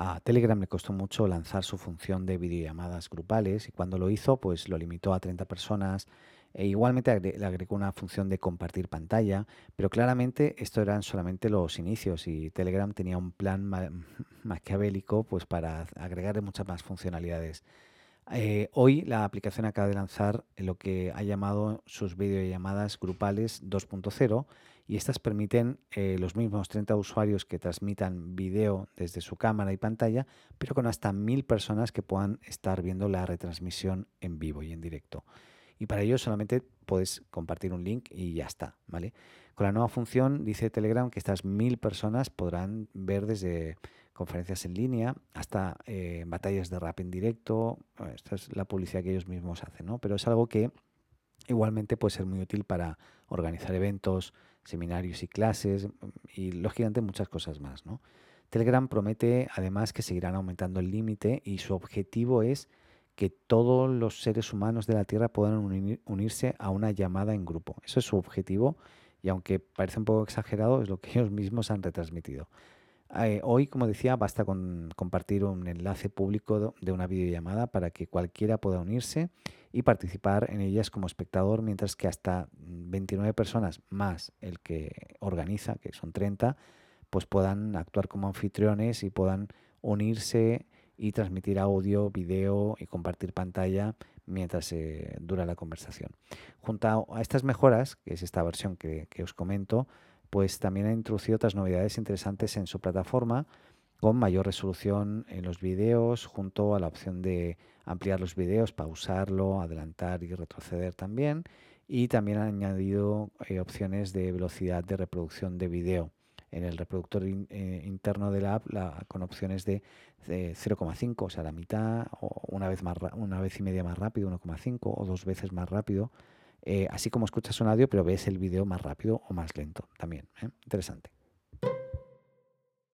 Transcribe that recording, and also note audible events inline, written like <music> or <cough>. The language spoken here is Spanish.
A Telegram le costó mucho lanzar su función de videollamadas grupales y cuando lo hizo, pues lo limitó a 30 personas e igualmente le agregó una función de compartir pantalla, pero claramente esto eran solamente los inicios y Telegram tenía un plan ma- <laughs> maquiavélico pues para agregarle muchas más funcionalidades. Eh, hoy la aplicación acaba de lanzar lo que ha llamado sus videollamadas grupales 2.0 y estas permiten eh, los mismos 30 usuarios que transmitan video desde su cámara y pantalla, pero con hasta 1000 personas que puedan estar viendo la retransmisión en vivo y en directo. Y para ello solamente puedes compartir un link y ya está, ¿vale? Con la nueva función dice Telegram que estas 1000 personas podrán ver desde conferencias en línea, hasta eh, batallas de rap en directo. Bueno, esta es la publicidad que ellos mismos hacen, ¿no? Pero es algo que igualmente puede ser muy útil para organizar eventos, seminarios y clases y lógicamente muchas cosas más, ¿no? Telegram promete además que seguirán aumentando el límite y su objetivo es que todos los seres humanos de la Tierra puedan unir- unirse a una llamada en grupo. Eso es su objetivo y aunque parece un poco exagerado, es lo que <laughs> ellos mismos han retransmitido. Eh, hoy, como decía, basta con compartir un enlace público de una videollamada para que cualquiera pueda unirse y participar en ellas como espectador, mientras que hasta mm, 29 personas más el que organiza, que son 30, pues puedan actuar como anfitriones y puedan unirse y transmitir audio, video y compartir pantalla mientras eh, dura la conversación. Junto a estas mejoras, que es esta versión que os comento, pues también ha introducido otras novedades interesantes en su plataforma con mayor resolución en los vídeos, junto a la opción de ampliar los vídeos, pausarlo, adelantar y retroceder también. Y también ha añadido eh, opciones de velocidad de reproducción de vídeo en el reproductor eh, interno de la app la- con opciones de, de 0,5, o sea, la mitad, o una vez, más, una vez y media más rápido, 1,5 o dos veces más rápido eh, así como escuchas un audio, pero ves el vídeo más rápido o más lento también. ¿eh? Interesante.